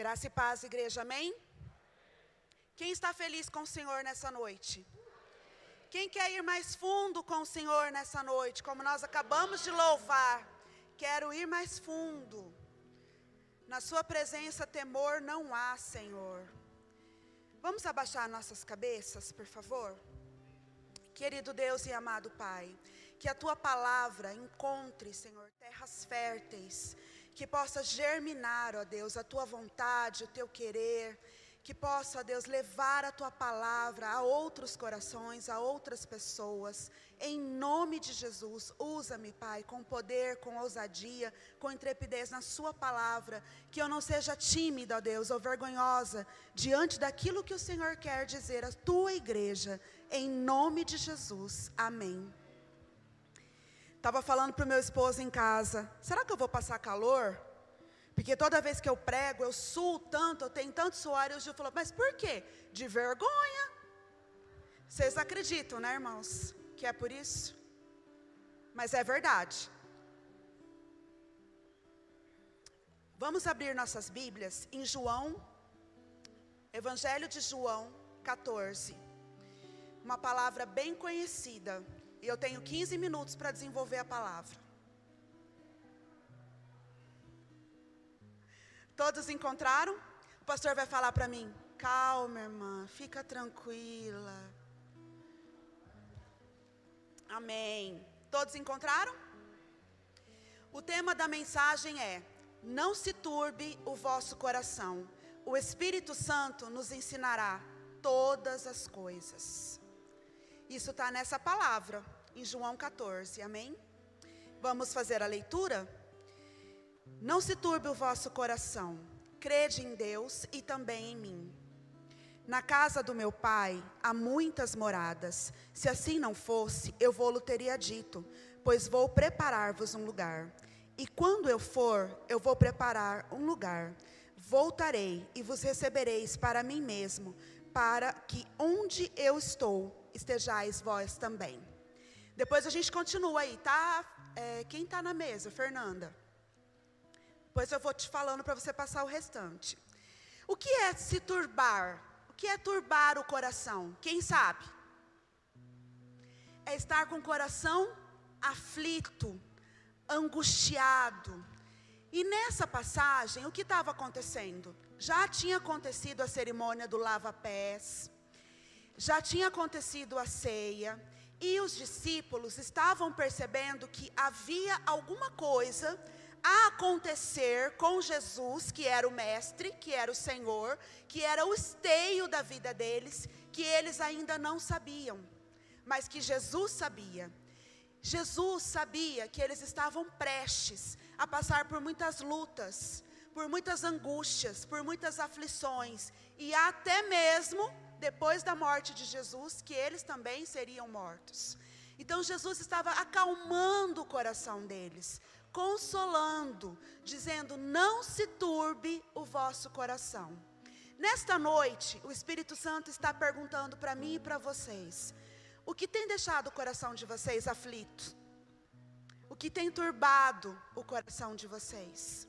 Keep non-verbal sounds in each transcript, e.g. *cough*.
Graça e paz, igreja, amém? Quem está feliz com o Senhor nessa noite? Quem quer ir mais fundo com o Senhor nessa noite, como nós acabamos de louvar? Quero ir mais fundo. Na Sua presença, temor não há, Senhor. Vamos abaixar nossas cabeças, por favor? Querido Deus e amado Pai, que a Tua palavra encontre, Senhor, terras férteis que possa germinar, ó Deus, a tua vontade, o teu querer, que possa, ó Deus, levar a tua palavra a outros corações, a outras pessoas. Em nome de Jesus, usa-me, Pai, com poder, com ousadia, com intrepidez na Sua palavra, que eu não seja tímida, ó Deus, ou vergonhosa, diante daquilo que o Senhor quer dizer à tua igreja, em nome de Jesus. Amém. Estava falando para o meu esposo em casa: será que eu vou passar calor? Porque toda vez que eu prego, eu suo tanto, eu tenho tanto suor. E o Gil falou: mas por quê? De vergonha. Vocês acreditam, né, irmãos? Que é por isso? Mas é verdade. Vamos abrir nossas Bíblias em João, Evangelho de João 14. Uma palavra bem conhecida e eu tenho 15 minutos para desenvolver a palavra. Todos encontraram? O pastor vai falar para mim: calma, irmã, fica tranquila. Amém. Todos encontraram? O tema da mensagem é: Não se turbe o vosso coração. O Espírito Santo nos ensinará todas as coisas. Isso está nessa palavra, em João 14, amém? Vamos fazer a leitura? Não se turbe o vosso coração, crede em Deus e também em mim. Na casa do meu pai há muitas moradas. Se assim não fosse, eu vou-lo teria dito, pois vou preparar-vos um lugar. E quando eu for, eu vou preparar um lugar. Voltarei e vos recebereis para mim mesmo, para que onde eu estou, estejais vós também. Depois a gente continua aí, tá? É, quem está na mesa? Fernanda. Depois eu vou te falando para você passar o restante. O que é se turbar? O que é turbar o coração? Quem sabe? É estar com o coração aflito, angustiado. E nessa passagem, o que estava acontecendo? Já tinha acontecido a cerimônia do lava-pés já tinha acontecido a ceia e os discípulos estavam percebendo que havia alguma coisa a acontecer com Jesus, que era o mestre, que era o Senhor, que era o esteio da vida deles, que eles ainda não sabiam, mas que Jesus sabia. Jesus sabia que eles estavam prestes a passar por muitas lutas, por muitas angústias, por muitas aflições e até mesmo depois da morte de Jesus, que eles também seriam mortos. Então Jesus estava acalmando o coração deles, consolando, dizendo: Não se turbe o vosso coração. Nesta noite, o Espírito Santo está perguntando para mim e para vocês: o que tem deixado o coração de vocês aflito? O que tem turbado o coração de vocês?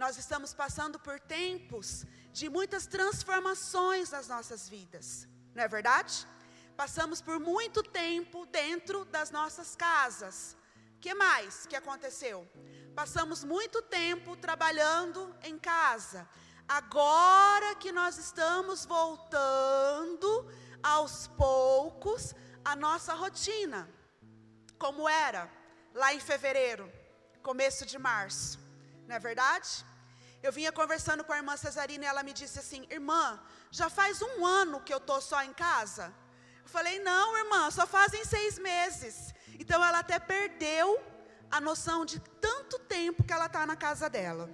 Nós estamos passando por tempos de muitas transformações nas nossas vidas, não é verdade? Passamos por muito tempo dentro das nossas casas. Que mais que aconteceu? Passamos muito tempo trabalhando em casa. Agora que nós estamos voltando aos poucos a nossa rotina, como era lá em fevereiro, começo de março, não é verdade? Eu vinha conversando com a irmã Cesarina e ela me disse assim: Irmã, já faz um ano que eu estou só em casa? Eu falei: Não, irmã, só fazem seis meses. Então ela até perdeu a noção de tanto tempo que ela está na casa dela.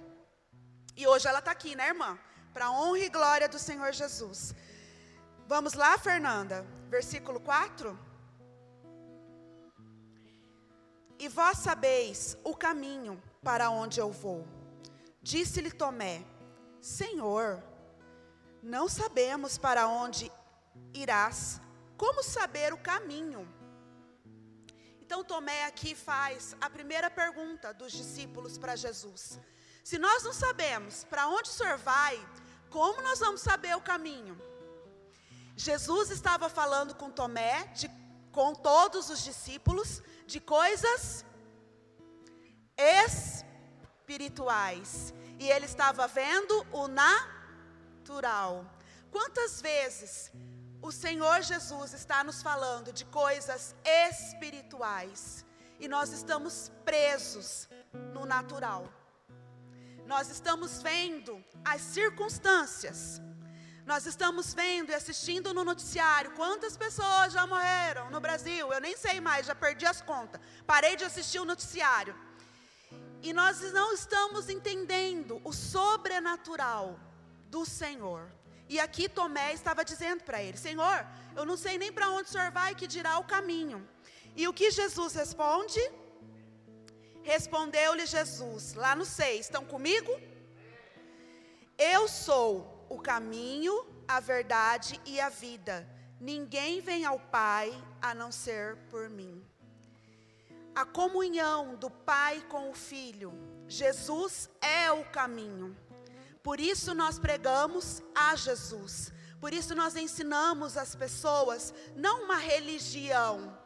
E hoje ela está aqui, né, irmã? Para honra e glória do Senhor Jesus. Vamos lá, Fernanda, versículo 4. E vós sabeis o caminho para onde eu vou. Disse-lhe Tomé: Senhor, não sabemos para onde irás, como saber o caminho? Então Tomé aqui faz a primeira pergunta dos discípulos para Jesus: Se nós não sabemos para onde o Senhor vai, como nós vamos saber o caminho? Jesus estava falando com Tomé, de, com todos os discípulos, de coisas espirituais. E ele estava vendo o natural. Quantas vezes o Senhor Jesus está nos falando de coisas espirituais e nós estamos presos no natural. Nós estamos vendo as circunstâncias. Nós estamos vendo e assistindo no noticiário quantas pessoas já morreram no Brasil. Eu nem sei mais, já perdi as contas. Parei de assistir o noticiário. E nós não estamos entendendo o sobrenatural do Senhor. E aqui Tomé estava dizendo para ele: Senhor, eu não sei nem para onde o senhor vai, que dirá o caminho. E o que Jesus responde? Respondeu-lhe Jesus, lá no 6, estão comigo? Eu sou o caminho, a verdade e a vida. Ninguém vem ao Pai a não ser por mim. A comunhão do Pai com o Filho, Jesus é o caminho. Por isso nós pregamos a Jesus. Por isso nós ensinamos as pessoas não uma religião,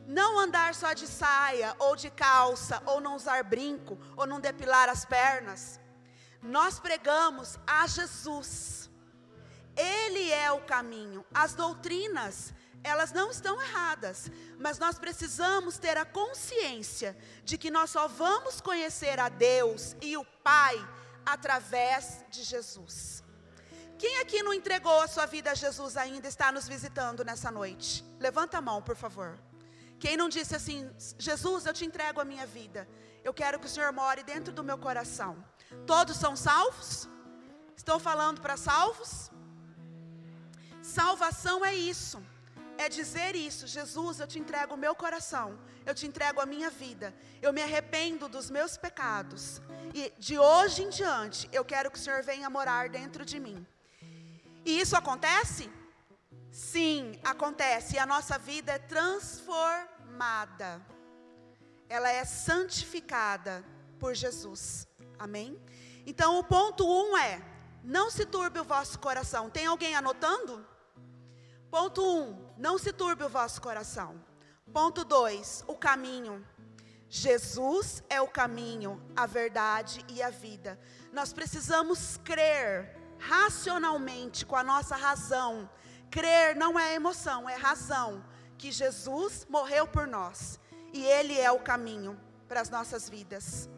não andar só de saia ou de calça, ou não usar brinco, ou não depilar as pernas. Nós pregamos a Jesus. Ele é o caminho. As doutrinas, elas não estão erradas, mas nós precisamos ter a consciência de que nós só vamos conhecer a Deus e o Pai através de Jesus. Quem aqui não entregou a sua vida a Jesus ainda está nos visitando nessa noite? Levanta a mão, por favor. Quem não disse assim, Jesus, eu te entrego a minha vida. Eu quero que o Senhor more dentro do meu coração. Todos são salvos? Estou falando para salvos? Salvação é isso é dizer isso: Jesus, eu te entrego o meu coração, eu te entrego a minha vida, eu me arrependo dos meus pecados, e de hoje em diante eu quero que o Senhor venha morar dentro de mim. E isso acontece? Sim, acontece, e a nossa vida é transformada, ela é santificada por Jesus, amém? Então o ponto um é: não se turbe o vosso coração. Tem alguém anotando? Ponto 1, um, não se turbe o vosso coração. Ponto 2, o caminho. Jesus é o caminho, a verdade e a vida. Nós precisamos crer racionalmente, com a nossa razão. Crer não é emoção, é razão. Que Jesus morreu por nós e Ele é o caminho para as nossas vidas.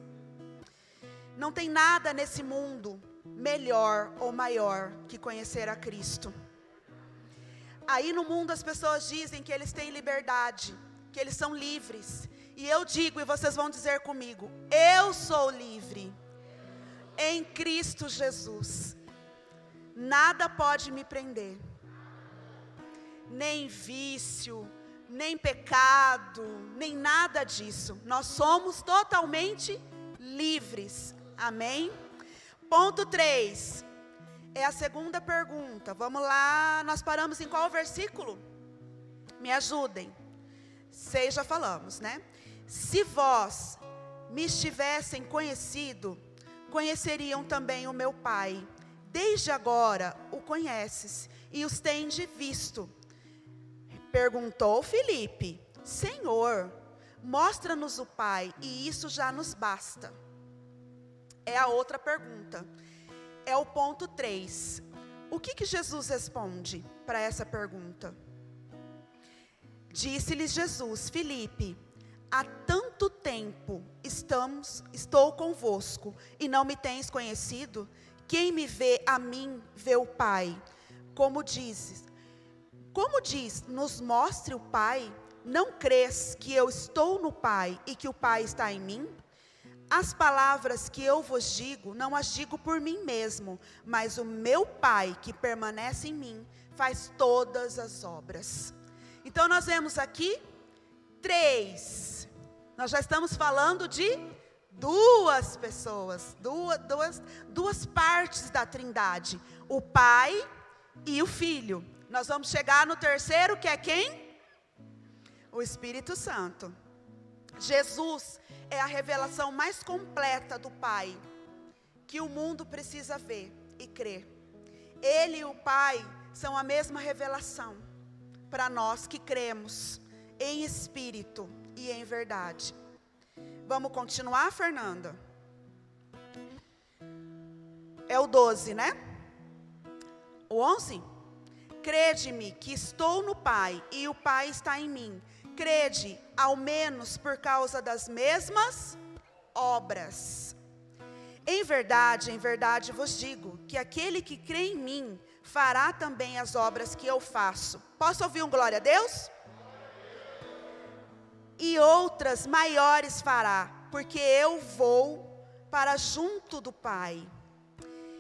Não tem nada nesse mundo melhor ou maior que conhecer a Cristo. Aí no mundo as pessoas dizem que eles têm liberdade, que eles são livres. E eu digo, e vocês vão dizer comigo: eu sou livre em Cristo Jesus. Nada pode me prender, nem vício, nem pecado, nem nada disso. Nós somos totalmente livres. Amém? Ponto 3. É a segunda pergunta. Vamos lá, nós paramos em qual versículo? Me ajudem. Seis já falamos, né? Se vós me estivessem conhecido, conheceriam também o meu Pai. Desde agora o conheces e os tende visto. Perguntou Filipe: Senhor, mostra-nos o Pai, e isso já nos basta. É a outra pergunta é o ponto 3. O que, que Jesus responde para essa pergunta? Disse-lhes Jesus, Filipe, há tanto tempo estamos, estou convosco e não me tens conhecido? Quem me vê a mim vê o Pai. Como dizes, como diz, nos mostre o Pai, não crês que eu estou no Pai e que o Pai está em mim? As palavras que eu vos digo, não as digo por mim mesmo, mas o meu Pai que permanece em mim faz todas as obras. Então nós vemos aqui três. Nós já estamos falando de duas pessoas, duas, duas, duas partes da Trindade: o Pai e o Filho. Nós vamos chegar no terceiro, que é quem? O Espírito Santo. Jesus é a revelação mais completa do Pai. que o mundo precisa ver e crer. Ele e o Pai são a mesma revelação para nós que cremos em espírito e em verdade. Vamos continuar, Fernanda? É o 12, né? O 11? Crede-me que estou no Pai e o Pai está em mim. Crede, ao menos por causa das mesmas obras. Em verdade, em verdade vos digo que aquele que crê em mim fará também as obras que eu faço. Posso ouvir um glória a Deus? E outras maiores fará, porque eu vou para junto do Pai.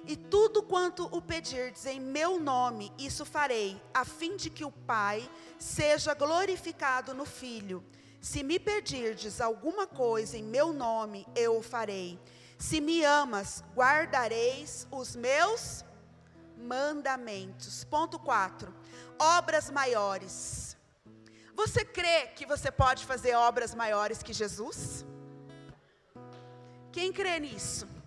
E tudo quanto o pedirdes em meu nome, isso farei, a fim de que o Pai seja glorificado no Filho. Se me pedirdes alguma coisa em meu nome, eu o farei. Se me amas, guardareis os meus mandamentos. Ponto 4. Obras maiores. Você crê que você pode fazer obras maiores que Jesus? Quem crê nisso?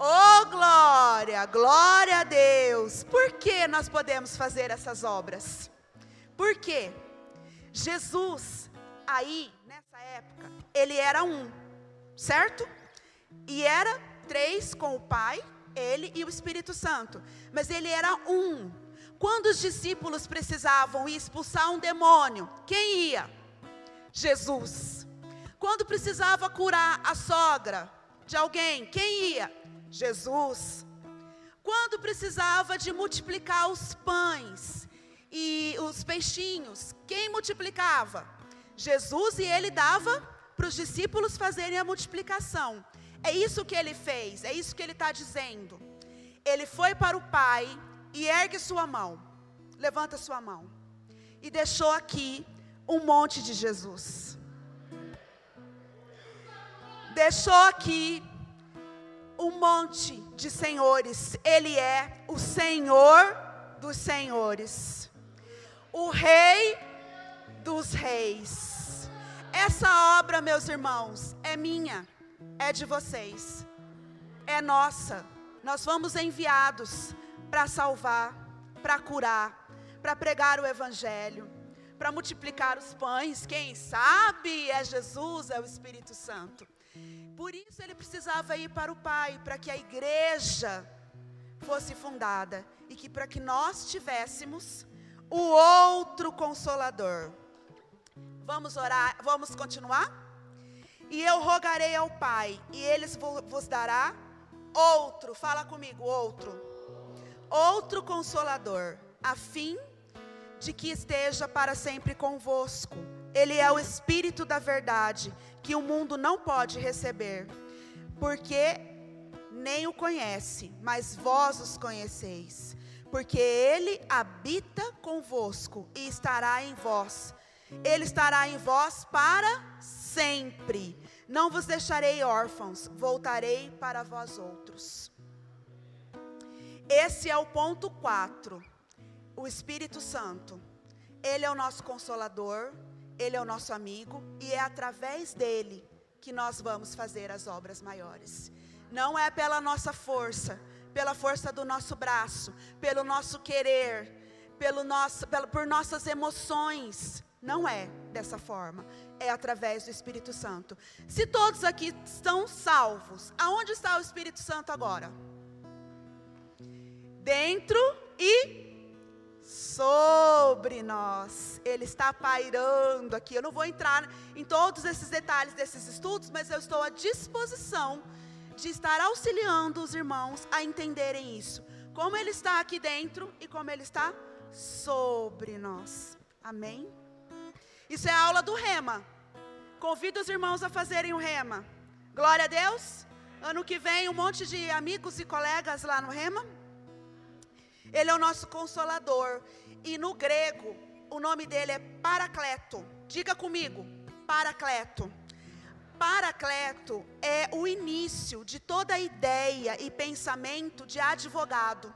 Oh, glória, glória a Deus. Por que nós podemos fazer essas obras? Por quê? Jesus, aí, nessa época, ele era um, certo? E era três com o Pai, ele e o Espírito Santo. Mas ele era um. Quando os discípulos precisavam expulsar um demônio, quem ia? Jesus. Quando precisava curar a sogra de alguém, quem ia? Jesus. Quando precisava de multiplicar os pães e os peixinhos, quem multiplicava? Jesus e ele dava para os discípulos fazerem a multiplicação. É isso que ele fez, é isso que ele está dizendo. Ele foi para o Pai e ergue sua mão, levanta sua mão, e deixou aqui um monte de Jesus. Deixou aqui um monte de senhores, Ele é o Senhor dos senhores, o Rei dos reis. Essa obra, meus irmãos, é minha, é de vocês, é nossa. Nós fomos enviados para salvar, para curar, para pregar o Evangelho, para multiplicar os pães. Quem sabe é Jesus, é o Espírito Santo. Por isso ele precisava ir para o Pai, para que a igreja fosse fundada e que para que nós tivéssemos o outro consolador. Vamos orar, vamos continuar? E eu rogarei ao Pai, e ele vos dará outro, fala comigo, outro. Outro consolador, a fim de que esteja para sempre convosco. Ele é o espírito da verdade que o mundo não pode receber, porque nem o conhece, mas vós os conheceis, porque ele habita convosco e estará em vós. Ele estará em vós para sempre. Não vos deixarei órfãos, voltarei para vós outros. Esse é o ponto 4. O Espírito Santo. Ele é o nosso consolador, ele é o nosso amigo e é através dele que nós vamos fazer as obras maiores. Não é pela nossa força, pela força do nosso braço, pelo nosso querer, pelo nosso, pelo, por nossas emoções. Não é dessa forma. É através do Espírito Santo. Se todos aqui estão salvos, aonde está o Espírito Santo agora? Dentro e sobre nós. Ele está pairando aqui. Eu não vou entrar em todos esses detalhes desses estudos, mas eu estou à disposição de estar auxiliando os irmãos a entenderem isso. Como ele está aqui dentro e como ele está sobre nós. Amém? Isso é a aula do rema. Convido os irmãos a fazerem o rema. Glória a Deus. Ano que vem, um monte de amigos e colegas lá no rema. Ele é o nosso consolador. E no grego, o nome dele é Paracleto. Diga comigo, Paracleto. Paracleto é o início de toda ideia e pensamento de advogado.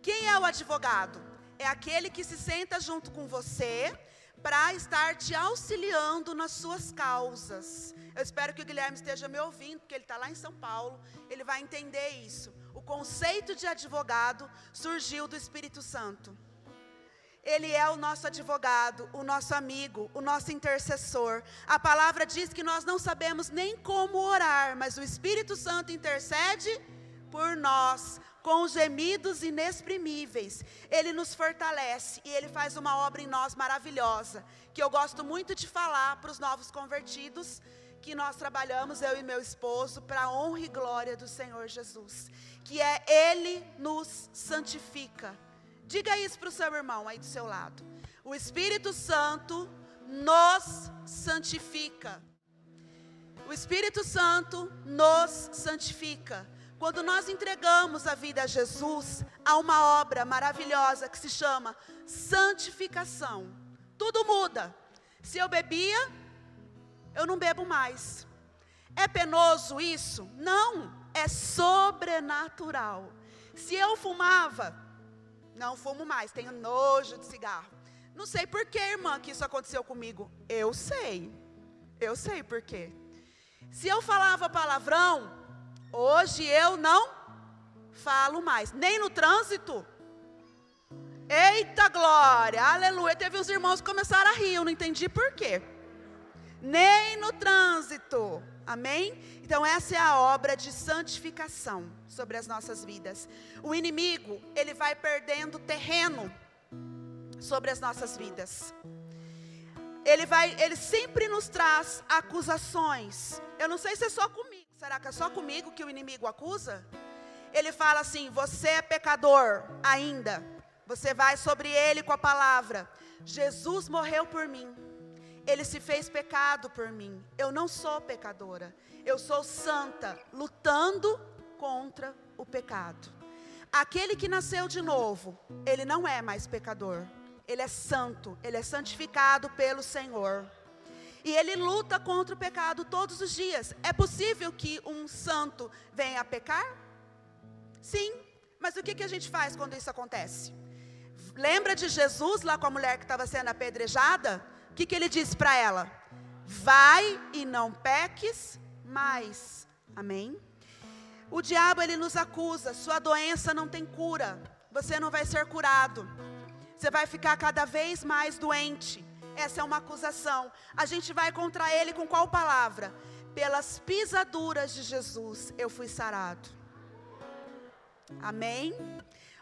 Quem é o advogado? É aquele que se senta junto com você para estar te auxiliando nas suas causas. Eu espero que o Guilherme esteja me ouvindo, porque ele está lá em São Paulo, ele vai entender isso. Conceito de advogado surgiu do Espírito Santo. Ele é o nosso advogado, o nosso amigo, o nosso intercessor. A palavra diz que nós não sabemos nem como orar, mas o Espírito Santo intercede por nós, com gemidos inexprimíveis. Ele nos fortalece e ele faz uma obra em nós maravilhosa, que eu gosto muito de falar para os novos convertidos, que nós trabalhamos, eu e meu esposo, para a honra e glória do Senhor Jesus, que é Ele nos santifica Diga isso para o seu irmão aí do seu lado. O Espírito Santo nos santifica. O Espírito Santo nos santifica. Quando nós entregamos a vida a Jesus, há uma obra maravilhosa que se chama santificação. Tudo muda. Se eu bebia, eu não bebo mais. É penoso isso? Não, é sobrenatural. Se eu fumava, não fumo mais, tenho nojo de cigarro. Não sei por que, irmã, que isso aconteceu comigo. Eu sei. Eu sei por quê. Se eu falava palavrão, hoje eu não falo mais, nem no trânsito. Eita glória, aleluia. Teve uns irmãos que começaram a rir, eu não entendi por quê. Nem no trânsito. Amém? Então, essa é a obra de santificação sobre as nossas vidas. O inimigo, ele vai perdendo terreno sobre as nossas vidas. Ele vai, ele sempre nos traz acusações. Eu não sei se é só comigo. Será que é só comigo que o inimigo acusa? Ele fala assim: "Você é pecador ainda". Você vai sobre ele com a palavra: "Jesus morreu por mim". Ele se fez pecado por mim. Eu não sou pecadora. Eu sou santa, lutando contra o pecado. Aquele que nasceu de novo, ele não é mais pecador. Ele é santo, ele é santificado pelo Senhor. E ele luta contra o pecado todos os dias. É possível que um santo venha a pecar? Sim. Mas o que, que a gente faz quando isso acontece? Lembra de Jesus lá com a mulher que estava sendo apedrejada? Que, que ele disse para ela? Vai e não peques mais. Amém? O diabo ele nos acusa, sua doença não tem cura, você não vai ser curado, você vai ficar cada vez mais doente. Essa é uma acusação. A gente vai contra ele com qual palavra? Pelas pisaduras de Jesus eu fui sarado. Amém?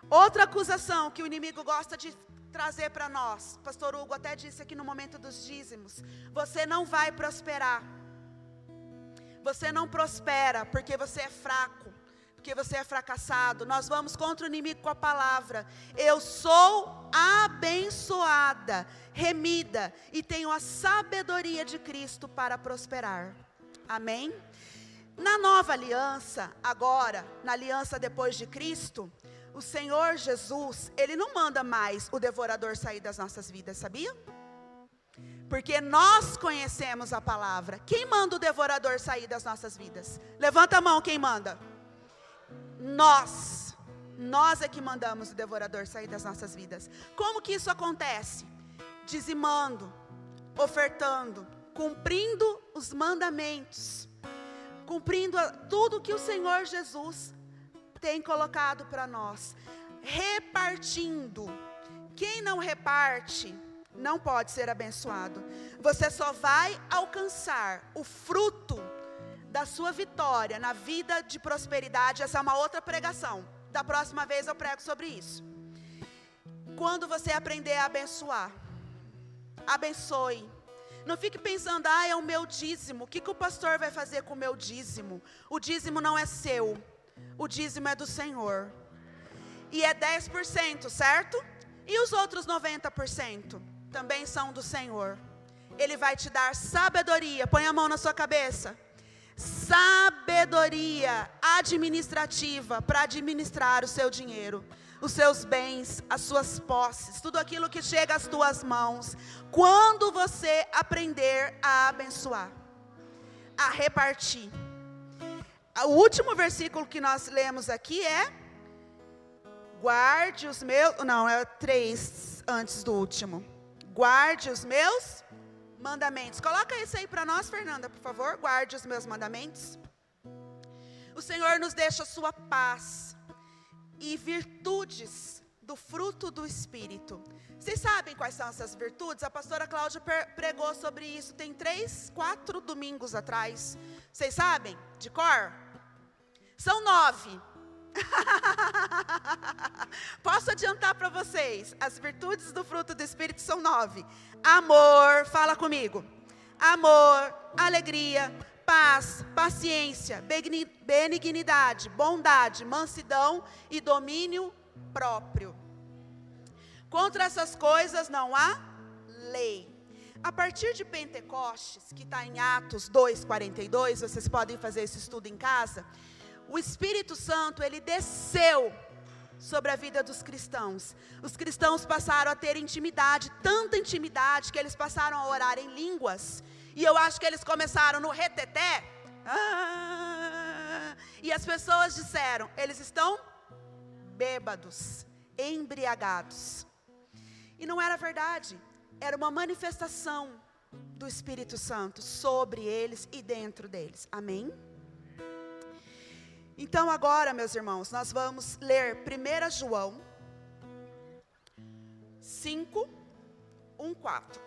Outra acusação que o inimigo gosta de trazer para nós. Pastor Hugo até disse aqui no momento dos dízimos: você não vai prosperar. Você não prospera porque você é fraco, porque você é fracassado. Nós vamos contra o inimigo com a palavra. Eu sou abençoada, remida e tenho a sabedoria de Cristo para prosperar. Amém? Na nova aliança, agora, na aliança depois de Cristo, o Senhor Jesus, Ele não manda mais o devorador sair das nossas vidas, sabia? Porque nós conhecemos a palavra. Quem manda o devorador sair das nossas vidas? Levanta a mão quem manda. Nós. Nós é que mandamos o devorador sair das nossas vidas. Como que isso acontece? Dizimando, ofertando, cumprindo os mandamentos, cumprindo tudo que o Senhor Jesus tem colocado para nós. Repartindo. Quem não reparte, não pode ser abençoado. Você só vai alcançar o fruto da sua vitória na vida de prosperidade. Essa é uma outra pregação. Da próxima vez eu prego sobre isso. Quando você aprender a abençoar, abençoe. Não fique pensando, ah, é o meu dízimo. O que, que o pastor vai fazer com o meu dízimo? O dízimo não é seu o dízimo é do Senhor. E é 10%, certo? E os outros 90% também são do Senhor. Ele vai te dar sabedoria. Põe a mão na sua cabeça. Sabedoria administrativa para administrar o seu dinheiro, os seus bens, as suas posses, tudo aquilo que chega às tuas mãos. Quando você aprender a abençoar, a repartir. O último versículo que nós lemos aqui é: Guarde os meus. Não, é três antes do último. Guarde os meus mandamentos. Coloca isso aí para nós, Fernanda, por favor. Guarde os meus mandamentos. O Senhor nos deixa a sua paz e virtudes do fruto do Espírito. Vocês sabem quais são essas virtudes? A pastora Cláudia pregou sobre isso tem três, quatro domingos atrás. Vocês sabem? De cor? São nove. *laughs* Posso adiantar para vocês? As virtudes do fruto do Espírito são nove: amor, fala comigo. Amor, alegria, paz, paciência, benignidade, bondade, mansidão e domínio próprio. Contra essas coisas não há lei. A partir de Pentecostes, que está em Atos 2,42, vocês podem fazer esse estudo em casa o Espírito Santo, ele desceu sobre a vida dos cristãos. Os cristãos passaram a ter intimidade, tanta intimidade que eles passaram a orar em línguas. E eu acho que eles começaram no reteté. Ah, e as pessoas disseram: eles estão bêbados, embriagados. E não era verdade, era uma manifestação do Espírito Santo sobre eles e dentro deles. Amém? Então, agora, meus irmãos, nós vamos ler 1 João 5, 1, 4.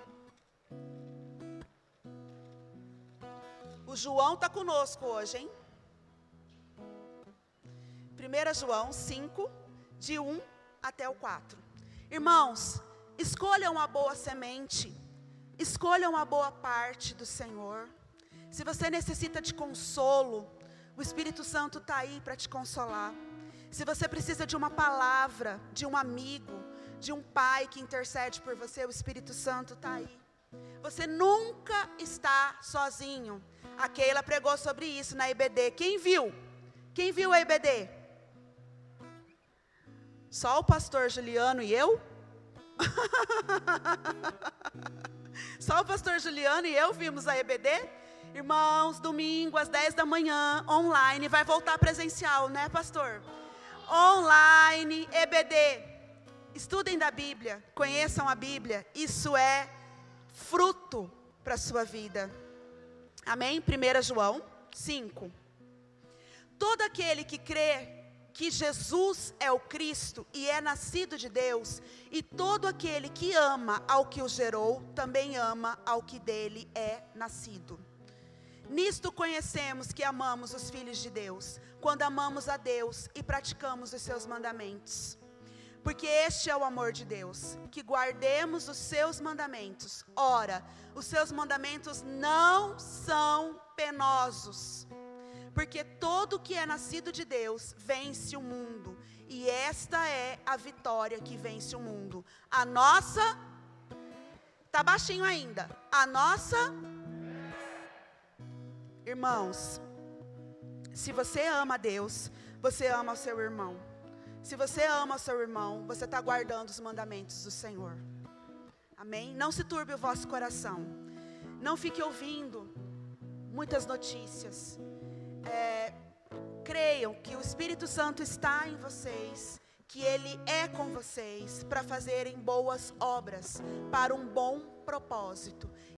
O João está conosco hoje, hein? 1 João 5, de 1 até o 4. Irmãos, escolham a boa semente, escolham a boa parte do Senhor. Se você necessita de consolo, o Espírito Santo está aí para te consolar. Se você precisa de uma palavra, de um amigo, de um pai que intercede por você, o Espírito Santo está aí. Você nunca está sozinho. A Keila pregou sobre isso na IBD. Quem viu? Quem viu a IBD? Só o pastor Juliano e eu? *laughs* Só o pastor Juliano e eu vimos a EBD? Irmãos, domingo às 10 da manhã, online, vai voltar presencial, né, pastor? Online, EBD. Estudem da Bíblia, conheçam a Bíblia. Isso é fruto para a sua vida. Amém? 1 João 5. Todo aquele que crê que Jesus é o Cristo e é nascido de Deus, e todo aquele que ama ao que o gerou, também ama ao que dele é nascido. Nisto conhecemos que amamos os filhos de Deus, quando amamos a Deus e praticamos os seus mandamentos. Porque este é o amor de Deus, que guardemos os seus mandamentos. Ora, os seus mandamentos não são penosos. Porque todo que é nascido de Deus vence o mundo, e esta é a vitória que vence o mundo. A nossa Tá baixinho ainda. A nossa Irmãos, se você ama Deus, você ama o seu irmão. Se você ama o seu irmão, você está guardando os mandamentos do Senhor. Amém? Não se turbe o vosso coração. Não fique ouvindo muitas notícias. É, creiam que o Espírito Santo está em vocês, que Ele é com vocês para fazerem boas obras, para um bom propósito.